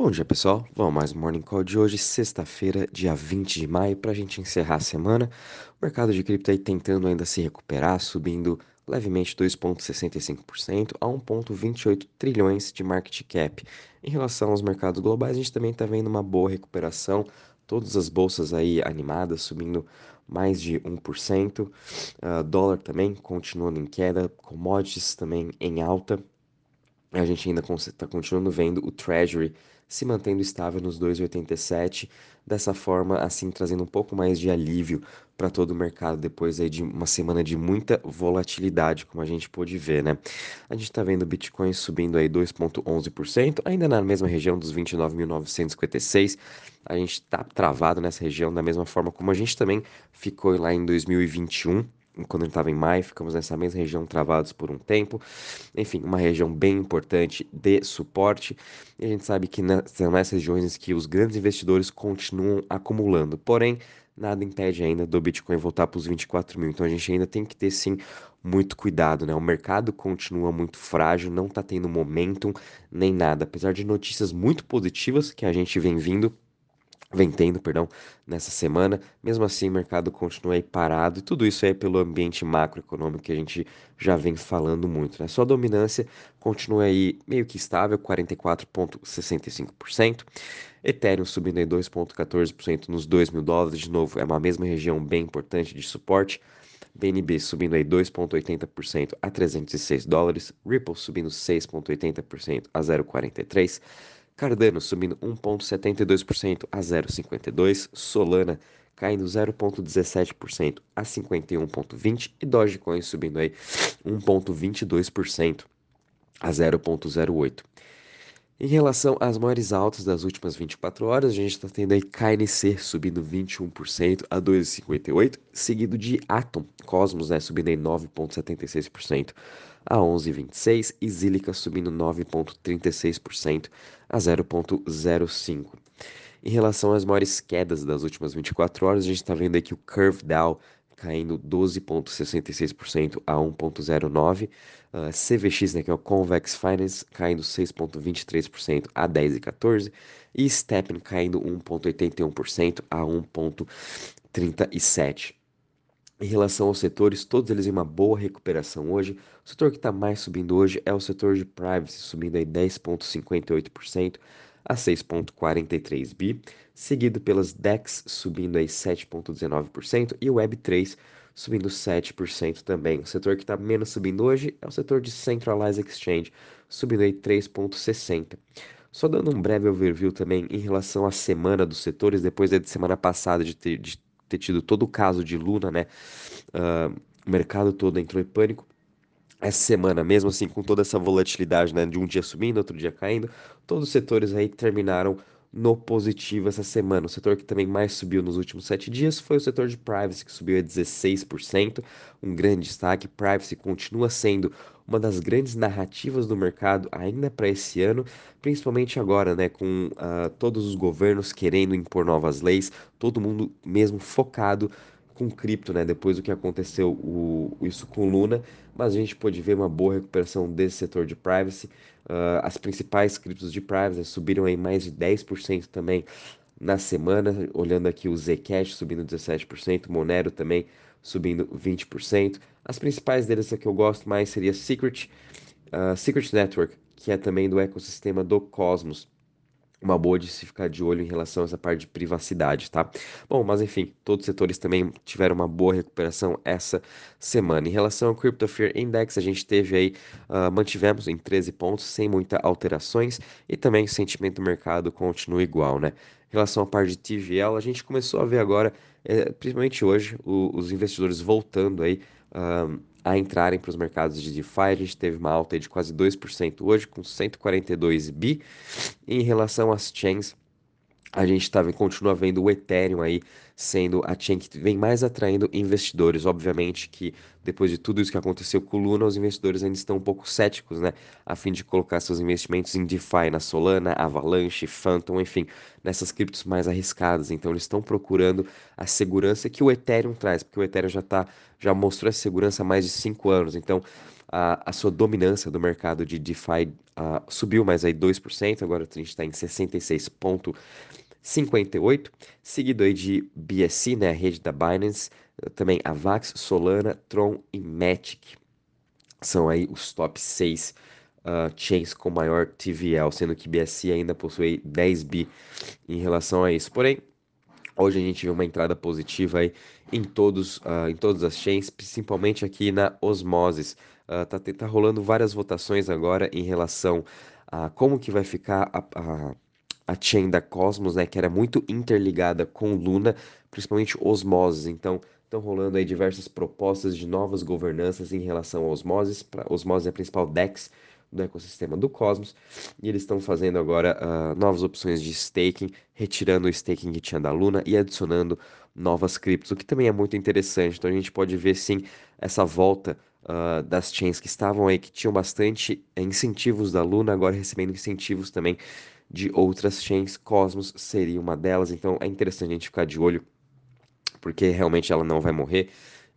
Bom dia, pessoal. Vamos mais um Morning Call de hoje, sexta-feira, dia 20 de maio, para a gente encerrar a semana. O mercado de cripto aí tentando ainda se recuperar, subindo levemente 2,65% a 1,28 trilhões de market cap. Em relação aos mercados globais, a gente também está vendo uma boa recuperação. Todas as bolsas aí animadas, subindo mais de 1%. Uh, ah, dólar também continuando em queda, commodities também em alta. A gente ainda está continuando vendo o Treasury se mantendo estável nos 2,87, dessa forma, assim trazendo um pouco mais de alívio para todo o mercado depois aí de uma semana de muita volatilidade, como a gente pôde ver, né? A gente está vendo o Bitcoin subindo aí 2,11%, ainda na mesma região dos 29.956. A gente está travado nessa região da mesma forma como a gente também ficou lá em 2021 quando ele estava em maio, ficamos nessa mesma região travados por um tempo. Enfim, uma região bem importante de suporte. E a gente sabe que são nessas regiões que os grandes investidores continuam acumulando. Porém, nada impede ainda do Bitcoin voltar para os 24 mil. Então a gente ainda tem que ter sim muito cuidado, né? O mercado continua muito frágil, não está tendo momentum nem nada. Apesar de notícias muito positivas que a gente vem vindo vem tendo, perdão, nessa semana. Mesmo assim, o mercado continua aí parado e tudo isso é pelo ambiente macroeconômico que a gente já vem falando muito, né? Sua dominância continua aí meio que estável, 44,65%. Ethereum subindo aí 2,14% nos 2 mil dólares, de novo, é uma mesma região bem importante de suporte. BNB subindo aí 2,80% a 306 dólares, Ripple subindo 6,80% a 0,43 Cardano subindo 1,72% a 0,52%, Solana caindo 0,17% a 51,20% e Dogecoin subindo aí 1,22% a 0,08%. Em relação às maiores altas das últimas 24 horas, a gente está tendo aí KNC subindo 21% a 2,58%, seguido de Atom, Cosmos, né, subindo aí 9,76% a 11,26% e Zilica subindo 9,36% a 0,05%. Em relação às maiores quedas das últimas 24 horas, a gente está vendo aqui o Curve Dow caindo 12,66% a 1,09%. Uh, CVX, né, que é o Convex Finance, caindo 6,23% a 10,14%. E Steppen caindo 1,81% a 1,37%. Em relação aos setores, todos eles em uma boa recuperação hoje. O setor que está mais subindo hoje é o setor de privacy, subindo aí 10,58% a 6,43 bi, seguido pelas DEX subindo aí 7,19% e o Web3 subindo 7% também. O setor que está menos subindo hoje é o setor de Centralized Exchange, subindo aí 3,60%. Só dando um breve overview também em relação à semana dos setores, depois da semana passada de ter, de ter tido todo o caso de Luna, né? Uh, o mercado todo entrou em pânico. Essa semana, mesmo assim, com toda essa volatilidade, né? De um dia subindo, outro dia caindo, todos os setores aí terminaram no positivo essa semana. O setor que também mais subiu nos últimos sete dias foi o setor de privacy, que subiu a 16%, um grande destaque. Privacy continua sendo uma das grandes narrativas do mercado ainda para esse ano, principalmente agora, né, com uh, todos os governos querendo impor novas leis, todo mundo mesmo focado com cripto, né? Depois do que aconteceu o, isso com Luna, mas a gente pode ver uma boa recuperação desse setor de privacy. Uh, as principais criptos de privacy subiram aí mais de 10% também na semana, olhando aqui o Zcash subindo 17%, Monero também subindo 20%. As principais deles que eu gosto mais seria Secret, uh, Secret Network, que é também do ecossistema do Cosmos uma boa de se ficar de olho em relação a essa parte de privacidade, tá? Bom, mas enfim, todos os setores também tiveram uma boa recuperação essa semana. Em relação ao Crypto Fear Index, a gente teve aí, uh, mantivemos em 13 pontos, sem muitas alterações, e também o sentimento do mercado continua igual, né? Em relação à parte de TVL, a gente começou a ver agora, é, principalmente hoje, o, os investidores voltando aí uh, a entrarem para os mercados de DeFi. A gente teve uma alta de quase 2% hoje, com 142 bi. em relação às chains, a gente tá, continua vendo o Ethereum aí sendo a chain que vem mais atraindo investidores. Obviamente que depois de tudo isso que aconteceu com o Luna, os investidores ainda estão um pouco céticos, né? A fim de colocar seus investimentos em DeFi, na Solana, Avalanche, Phantom, enfim, nessas criptos mais arriscadas. Então eles estão procurando a segurança que o Ethereum traz, porque o Ethereum já tá, já mostrou essa segurança há mais de 5 anos. Então a, a sua dominância do mercado de DeFi uh, subiu mais aí 2%, agora a gente está em 66,58%, seguido aí de BSC, né, a rede da Binance, também Avax, Solana, Tron e Matic. São aí os top 6 uh, chains com maior TVL, sendo que BSC ainda possui 10 bi em relação a isso. Porém, hoje a gente viu uma entrada positiva aí em todos, uh, em todas as chains, principalmente aqui na Osmosis. Uh, tá, tá rolando várias votações agora em relação a como que vai ficar a, a, a chain da Cosmos, né, que era muito interligada com Luna, principalmente Osmosis. Então, estão rolando aí diversas propostas de novas governanças em relação a Osmosis. Pra, Osmosis é a principal DEX do ecossistema do Cosmos, e eles estão fazendo agora uh, novas opções de staking, retirando o staking que tinha da Luna e adicionando novas criptos, o que também é muito interessante. Então a gente pode ver sim essa volta uh, das chains que estavam aí, que tinham bastante eh, incentivos da Luna, agora recebendo incentivos também de outras chains. Cosmos seria uma delas, então é interessante a gente ficar de olho, porque realmente ela não vai morrer.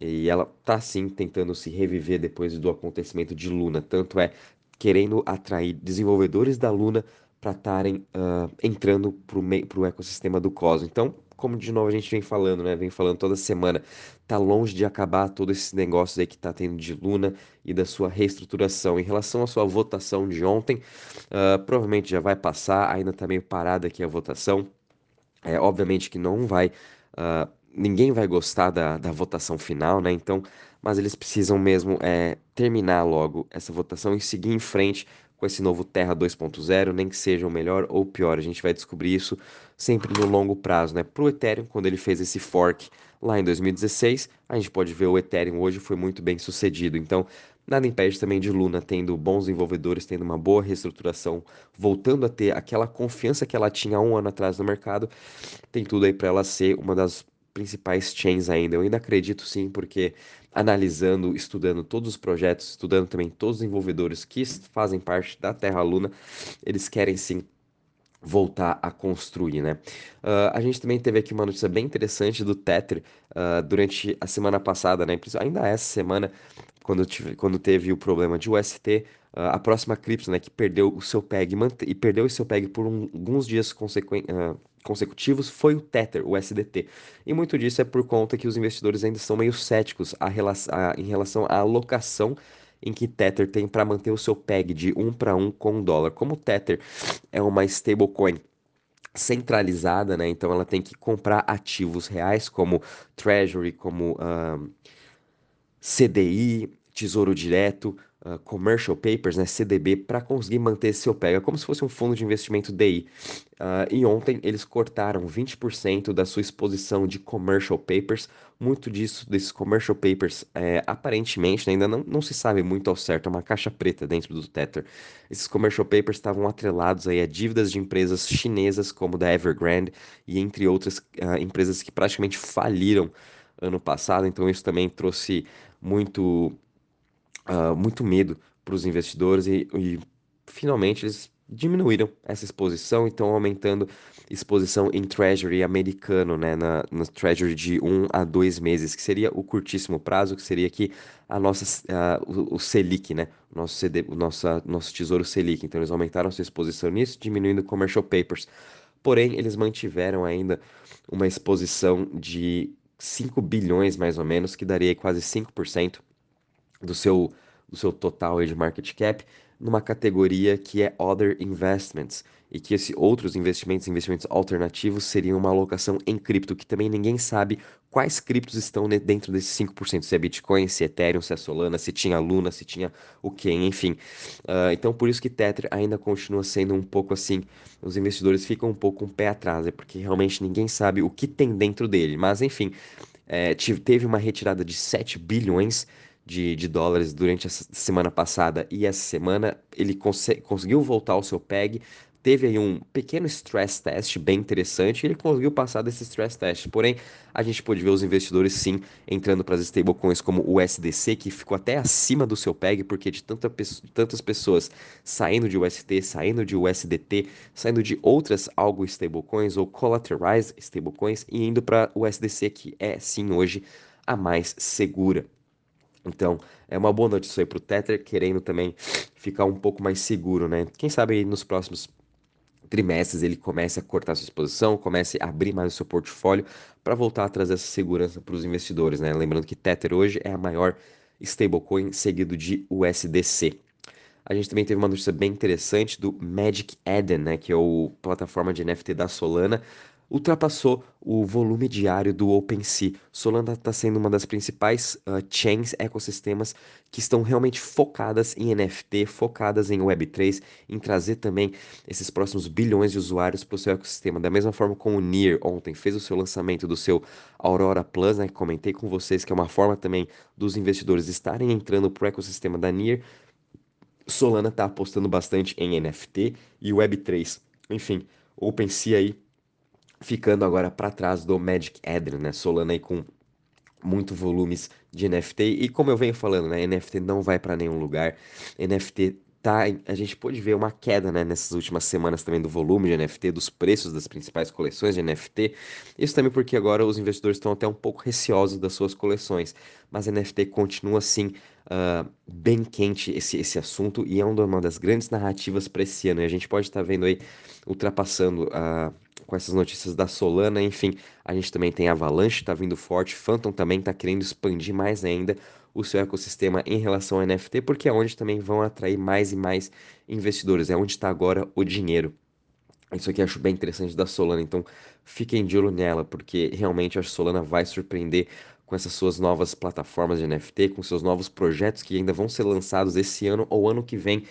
E ela tá sim tentando se reviver depois do acontecimento de Luna. Tanto é querendo atrair desenvolvedores da Luna para estarem uh, entrando para o ecossistema do Cosmos. Então, como de novo a gente vem falando, né? Vem falando toda semana, tá longe de acabar todo esse negócio aí que tá tendo de Luna e da sua reestruturação. Em relação à sua votação de ontem, uh, provavelmente já vai passar, ainda tá meio parada aqui a votação. É, obviamente que não vai. Uh, ninguém vai gostar da, da votação final, né? Então, mas eles precisam mesmo é, terminar logo essa votação e seguir em frente com esse novo Terra 2.0, nem que seja o melhor ou pior. A gente vai descobrir isso sempre no longo prazo, né? O Ethereum, quando ele fez esse fork lá em 2016, a gente pode ver o Ethereum hoje foi muito bem sucedido. Então, nada impede também de Luna tendo bons desenvolvedores, tendo uma boa reestruturação, voltando a ter aquela confiança que ela tinha um ano atrás no mercado. Tem tudo aí para ela ser uma das principais chains ainda. Eu ainda acredito sim, porque analisando, estudando todos os projetos, estudando também todos os desenvolvedores que fazem parte da Terra Luna, eles querem sim voltar a construir, né? Uh, a gente também teve aqui uma notícia bem interessante do Tether uh, durante a semana passada, né? Ainda essa semana, quando, tive, quando teve o problema de UST, uh, a próxima cripto, né, que perdeu o seu PEG e perdeu o seu PEG por um, alguns dias consequentes consecutivos foi o Tether, o SDT. E muito disso é por conta que os investidores ainda são meio céticos a, a, em relação à alocação em que Tether tem para manter o seu PEG de 1 para 1 com o dólar. Como o Tether é uma stablecoin centralizada, né? Então ela tem que comprar ativos reais como Treasury, como CDI, Tesouro Direto, uh, commercial papers, né, CDB, para conseguir manter seu pega, como se fosse um fundo de investimento DI. Uh, ah, e ontem eles cortaram 20% da sua exposição de commercial papers. Muito disso, desses commercial papers, é, aparentemente, né, ainda não, não se sabe muito ao certo, é uma caixa preta dentro do Tether. Esses commercial papers estavam atrelados aí a dívidas de empresas chinesas, como da Evergrande, e entre outras uh, empresas que praticamente faliram ano passado, então isso também trouxe muito uh, muito medo para os investidores e, e, finalmente eles diminuíram essa exposição e estão aumentando exposição em Treasury americano, né, na, na Treasury de 1 um a 2 meses, que seria o curtíssimo prazo, que seria aqui a nossa, o, o, Selic, né, o nosso, CD, o nossa, nosso tesouro Selic. Então eles aumentaram sua exposição nisso, diminuindo commercial papers. Porém, eles mantiveram ainda uma exposição de 5 bilhões mais ou menos, que daria quase 5% do seu, do seu total de market cap numa categoria que é Other Investments e que esses outros investimentos, investimentos alternativos, seriam uma alocação em cripto, que também ninguém sabe quais criptos estão dentro desses 5%, se é Bitcoin, se é Ethereum, se é Solana, se tinha Luna, se tinha o que, enfim. Uh, então, por isso que Tether ainda continua sendo um pouco assim, os investidores ficam um pouco um pé atrás, é porque realmente ninguém sabe o que tem dentro dele. Mas, enfim, é, teve uma retirada de 7 bilhões de, de dólares durante a semana passada e essa semana, ele cons conseguiu voltar ao seu PEG, teve aí um pequeno stress test bem interessante e ele conseguiu passar desse stress test. Porém, a gente pôde ver os investidores sim entrando para as stablecoins como o USDC, que ficou até acima do seu PEG, porque de, tanta, tantas pessoas saindo de UST, saindo de USDT, saindo de outras algo stablecoins ou collateralized stablecoins e indo para o USDC, que é sim hoje a mais segura. Então, é uma boa notícia aí para o Tether, querendo também ficar um pouco mais seguro, né? Quem sabe nos próximos trimestres ele comece a cortar sua exposição, comece a abrir mais o seu portfólio para voltar a trazer essa segurança para os investidores, né? Lembrando que Tether hoje é a maior stablecoin seguido de USDC. A gente também teve uma notícia bem interessante do Magic Eden, né, que é a plataforma de NFT da Solana, ultrapassou o volume diário do OpenSea. Solana está sendo uma das principais uh, chains, ecossistemas que estão realmente focadas em NFT, focadas em Web3, em trazer também esses próximos bilhões de usuários para o seu ecossistema. Da mesma forma como o Near ontem fez o seu lançamento do seu Aurora Plus, né, que comentei com vocês, que é uma forma também dos investidores estarem entrando para o ecossistema da Near. Solana está apostando bastante em NFT e Web3. Enfim, OpenSea aí ficando agora para trás do Magic Eden, né? Solana aí com muito volumes de NFT e como eu venho falando, né, NFT não vai para nenhum lugar. NFT tá, a gente pôde ver uma queda, né, nessas últimas semanas também do volume de NFT, dos preços das principais coleções de NFT. Isso também porque agora os investidores estão até um pouco receosos das suas coleções, mas NFT continua assim uh, bem quente esse, esse assunto e é uma das grandes narrativas para esse ano. E a gente pode estar tá vendo aí ultrapassando uh, com essas notícias da Solana, enfim, a gente também tem Avalanche, está vindo forte, Phantom também está querendo expandir mais ainda o seu ecossistema em relação ao NFT, porque é onde também vão atrair mais e mais investidores, é onde está agora o dinheiro. Isso aqui eu acho bem interessante da Solana, então fiquem de olho nela, porque realmente a Solana vai surpreender com essas suas novas plataformas de NFT, com seus novos projetos que ainda vão ser lançados esse ano ou ano que vem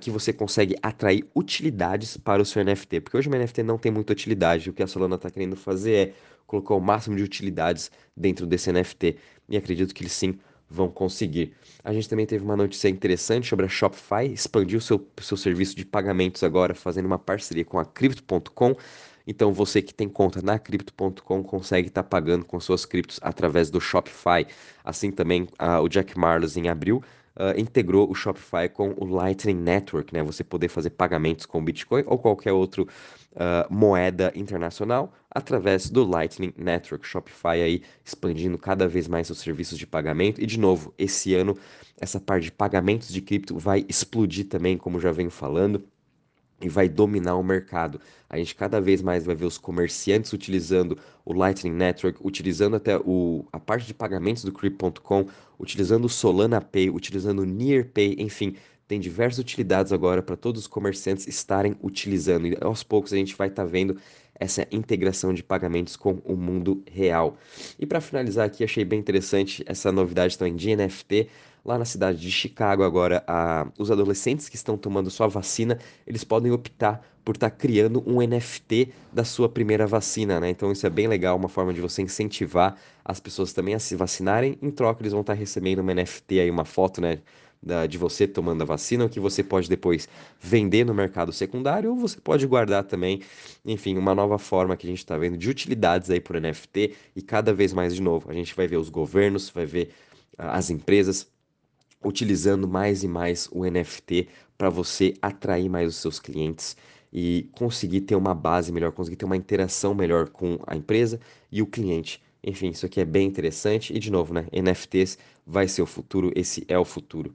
que você consegue atrair utilidades para o seu NFT. Porque hoje o NFT não tem muita utilidade. O que a Solana está querendo fazer é colocar o máximo de utilidades dentro desse NFT. E acredito que eles sim vão conseguir. A gente também teve uma notícia interessante sobre a Shopify, expandiu seu, seu serviço de pagamentos agora, fazendo uma parceria com a Crypto.com. Então você que tem conta na Crypto.com consegue estar tá pagando com suas criptos através do Shopify. Assim também uh, o Jack Marlos em abril uh, integrou o Shopify com o Lightning Network, né? Você poder fazer pagamentos com Bitcoin ou qualquer outra uh, moeda internacional através do Lightning Network. Shopify aí expandindo cada vez mais seus serviços de pagamento. E de novo, esse ano essa parte de pagamentos de cripto vai explodir também, como já venho falando e vai dominar o mercado. A gente cada vez mais vai ver os comerciantes utilizando o Lightning Network, utilizando até o, a parte de pagamentos do Crypto.com, utilizando o Solana Pay, utilizando o NearPay, enfim, tem diversas utilidades agora para todos os comerciantes estarem utilizando. E aos poucos a gente vai estar tá vendo essa integração de pagamentos com o mundo real. E para finalizar aqui, achei bem interessante essa novidade também de NFT. Lá na cidade de Chicago, agora, a, os adolescentes que estão tomando sua vacina, eles podem optar por estar tá criando um NFT da sua primeira vacina, né? Então isso é bem legal, uma forma de você incentivar as pessoas também a se vacinarem. Em troca, eles vão estar tá recebendo uma NFT aí, uma foto, né? Da, de você tomando a vacina, que você pode depois vender no mercado secundário, ou você pode guardar também, enfim, uma nova forma que a gente está vendo de utilidades aí por NFT, e cada vez mais de novo, a gente vai ver os governos, vai ver uh, as empresas utilizando mais e mais o NFT para você atrair mais os seus clientes e conseguir ter uma base melhor, conseguir ter uma interação melhor com a empresa e o cliente. Enfim, isso aqui é bem interessante e de novo, né, NFTs vai ser o futuro, esse é o futuro.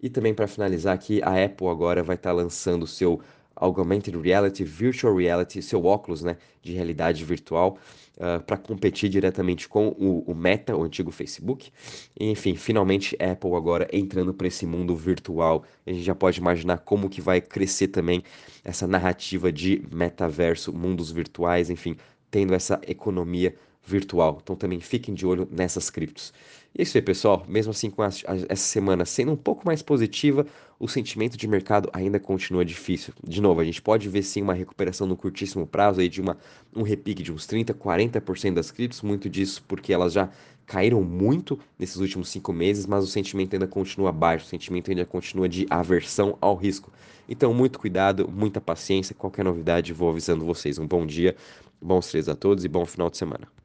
E também para finalizar aqui, a Apple agora vai estar tá lançando o seu Augmented Reality, Virtual Reality, seu óculos né, de realidade virtual, uh, ah, para competir diretamente com o, o, Meta, o antigo Facebook. Enfim, finalmente Apple agora entrando para esse mundo virtual. A gente já pode imaginar como que vai crescer também essa narrativa de metaverso, mundos virtuais, enfim, tendo essa economia virtual. Então também fiquem de olho nessas criptos. E é isso aí, pessoal. Mesmo assim, com a, a, essa semana sendo um pouco mais positiva, o sentimento de mercado ainda continua difícil. De novo, a gente pode ver sim uma recuperação no curtíssimo prazo aí de uma, um repique de uns 30, 40% das criptos, muito disso porque elas já caíram muito nesses últimos cinco meses, mas o sentimento ainda continua baixo, o sentimento ainda continua de aversão ao risco. Então, muito cuidado, muita paciência. Qualquer novidade, vou avisando vocês. Um bom dia, bons três a todos e bom final de semana.